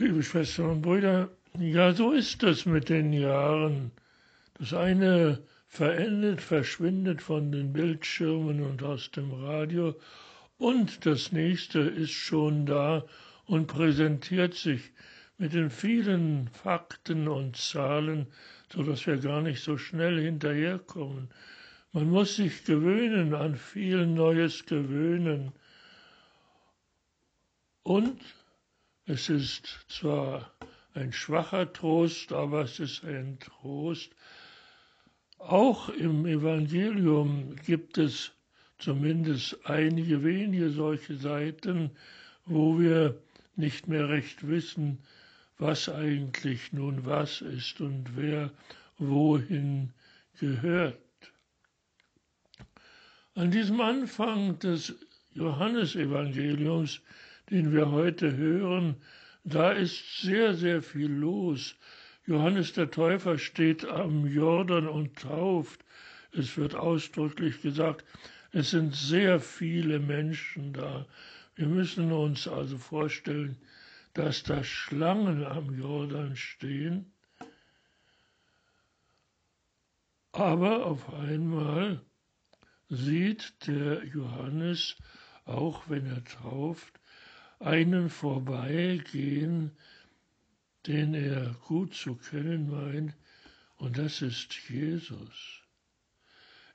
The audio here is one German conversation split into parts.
Liebe Schwestern und Brüder, ja, so ist es mit den Jahren. Das eine verendet, verschwindet von den Bildschirmen und aus dem Radio und das nächste ist schon da und präsentiert sich mit den vielen Fakten und Zahlen, so dass wir gar nicht so schnell hinterherkommen. Man muss sich gewöhnen, an viel Neues gewöhnen. Und es ist zwar ein schwacher Trost, aber es ist ein Trost. Auch im Evangelium gibt es zumindest einige wenige solche Seiten, wo wir nicht mehr recht wissen, was eigentlich nun was ist und wer wohin gehört. An diesem Anfang des Johannesevangeliums, den wir heute hören, da ist sehr, sehr viel los. Johannes der Täufer steht am Jordan und tauft. Es wird ausdrücklich gesagt, es sind sehr viele Menschen da. Wir müssen uns also vorstellen, dass da Schlangen am Jordan stehen, aber auf einmal sieht der Johannes, auch wenn er tauft, einen vorbeigehen, den er gut zu kennen meint, und das ist Jesus.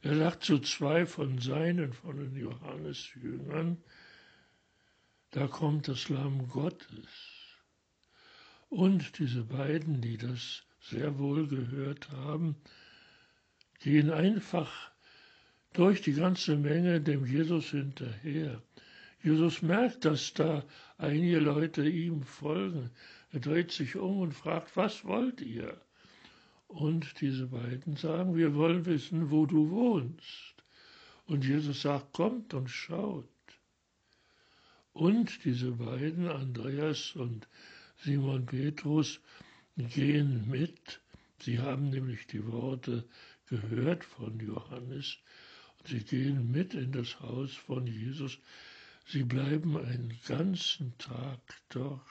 Er sagt zu zwei von seinen, von den Johannesjüngern, da kommt das Lamm Gottes. Und diese beiden, die das sehr wohl gehört haben, gehen einfach durch die ganze Menge dem Jesus hinterher. Jesus merkt, dass da einige Leute ihm folgen. Er dreht sich um und fragt, was wollt ihr? Und diese beiden sagen, wir wollen wissen, wo du wohnst. Und Jesus sagt, kommt und schaut. Und diese beiden, Andreas und Simon Petrus, gehen mit. Sie haben nämlich die Worte gehört von Johannes. Und sie gehen mit in das Haus von Jesus. Sie bleiben einen ganzen Tag dort.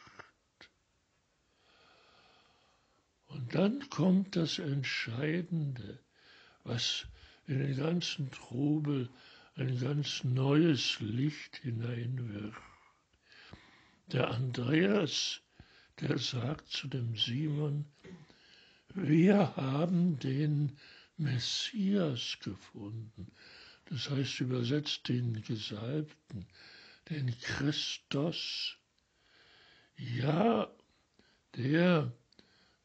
Und dann kommt das Entscheidende, was in den ganzen Trubel ein ganz neues Licht hineinwirft. Der Andreas, der sagt zu dem Simon, wir haben den Messias gefunden. Das heißt übersetzt den Gesalbten, den Christus. Ja, der,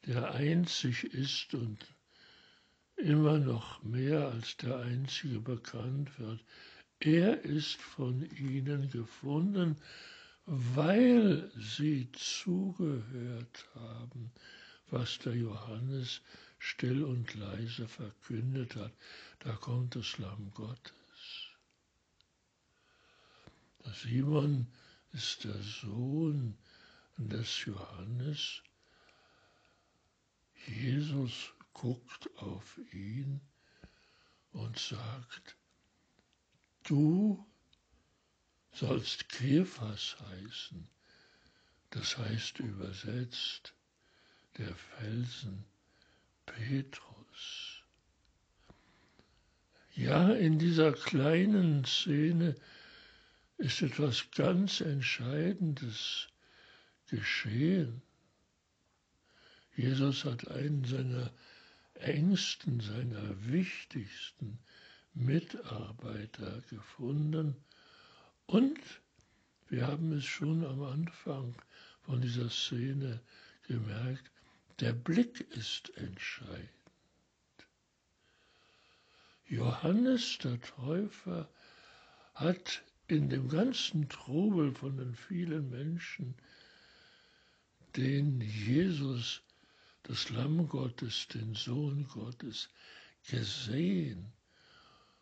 der einzig ist und immer noch mehr als der Einzige bekannt wird. Er ist von ihnen gefunden, weil sie zugehört haben, was der Johannes still und leise verkündet hat. Da kommt das Lamm Gottes. Simon ist der Sohn des Johannes. Jesus guckt auf ihn und sagt, du sollst Kephas heißen. Das heißt übersetzt der Felsen Petrus. Ja, in dieser kleinen Szene ist etwas ganz Entscheidendes geschehen. Jesus hat einen seiner engsten, seiner wichtigsten Mitarbeiter gefunden und wir haben es schon am Anfang von dieser Szene gemerkt, der Blick ist entscheidend. Johannes der Täufer hat in dem ganzen Trubel von den vielen Menschen den Jesus, das Lamm Gottes, den Sohn Gottes, gesehen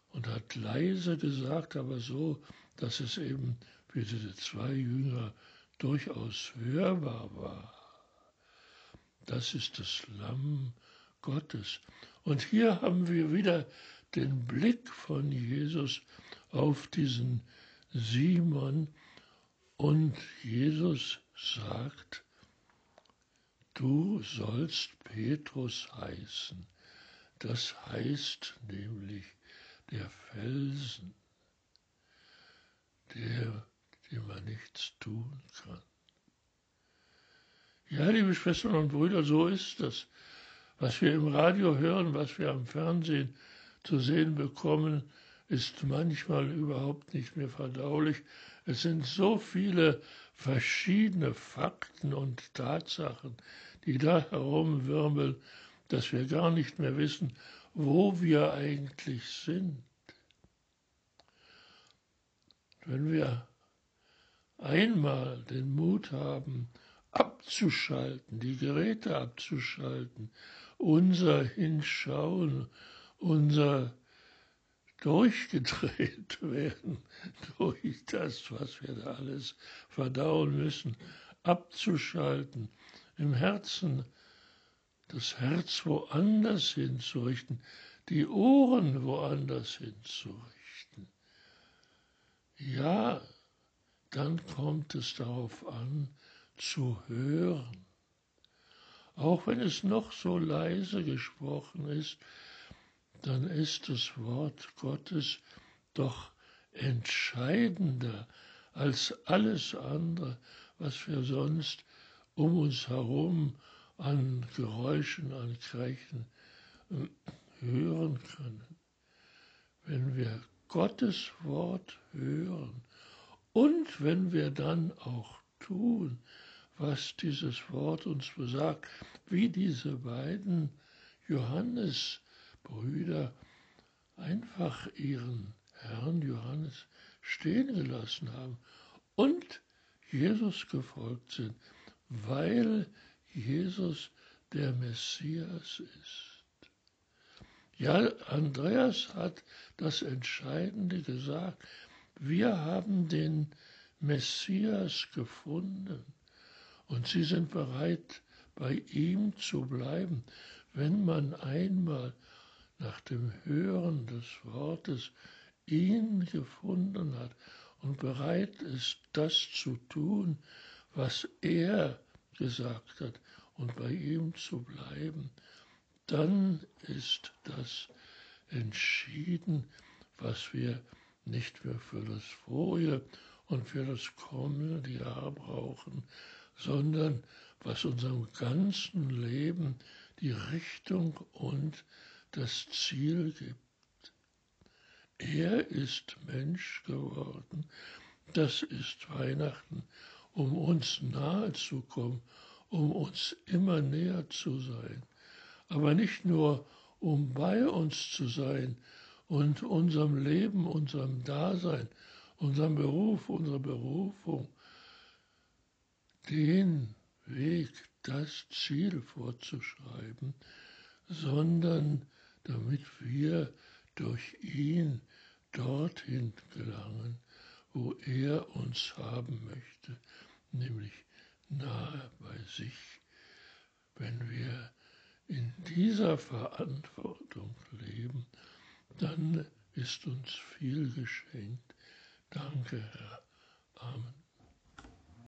und hat leise gesagt, aber so, dass es eben für diese zwei Jünger durchaus hörbar war. Das ist das Lamm Gottes. Und hier haben wir wieder den Blick von Jesus auf diesen Simon und Jesus sagt, du sollst Petrus heißen. Das heißt nämlich der Felsen, der, dem man nichts tun kann. Ja, liebe Schwestern und Brüder, so ist das. Was wir im Radio hören, was wir am Fernsehen zu sehen bekommen, ist manchmal überhaupt nicht mehr verdaulich. Es sind so viele verschiedene Fakten und Tatsachen, die da herumwirbeln, dass wir gar nicht mehr wissen, wo wir eigentlich sind. Wenn wir einmal den Mut haben, abzuschalten, die Geräte abzuschalten, unser Hinschauen, unser durchgedreht werden durch das, was wir da alles verdauen müssen, abzuschalten, im Herzen das Herz woanders hinzurichten, die Ohren woanders hinzurichten. Ja, dann kommt es darauf an, zu hören. Auch wenn es noch so leise gesprochen ist, dann ist das Wort Gottes doch entscheidender als alles andere, was wir sonst um uns herum an Geräuschen, an Krächen äh, hören können. Wenn wir Gottes Wort hören und wenn wir dann auch tun, was dieses Wort uns besagt, wie diese beiden Johannes Brüder einfach ihren Herrn Johannes stehen gelassen haben und Jesus gefolgt sind, weil Jesus der Messias ist. Ja, Andreas hat das Entscheidende gesagt. Wir haben den Messias gefunden und sie sind bereit, bei ihm zu bleiben, wenn man einmal nach dem Hören des Wortes ihn gefunden hat und bereit ist, das zu tun, was er gesagt hat und bei ihm zu bleiben, dann ist das entschieden, was wir nicht mehr für das vorige und für das kommende Jahr brauchen, sondern was unserem ganzen Leben die Richtung und das Ziel gibt. Er ist Mensch geworden. Das ist Weihnachten, um uns nahe zu kommen, um uns immer näher zu sein. Aber nicht nur, um bei uns zu sein und unserem Leben, unserem Dasein, unserem Beruf, unserer Berufung, den Weg, das Ziel vorzuschreiben, sondern damit wir durch ihn dorthin gelangen, wo er uns haben möchte, nämlich nahe bei sich. Wenn wir in dieser Verantwortung leben, dann ist uns viel geschenkt. Danke, Herr. Amen.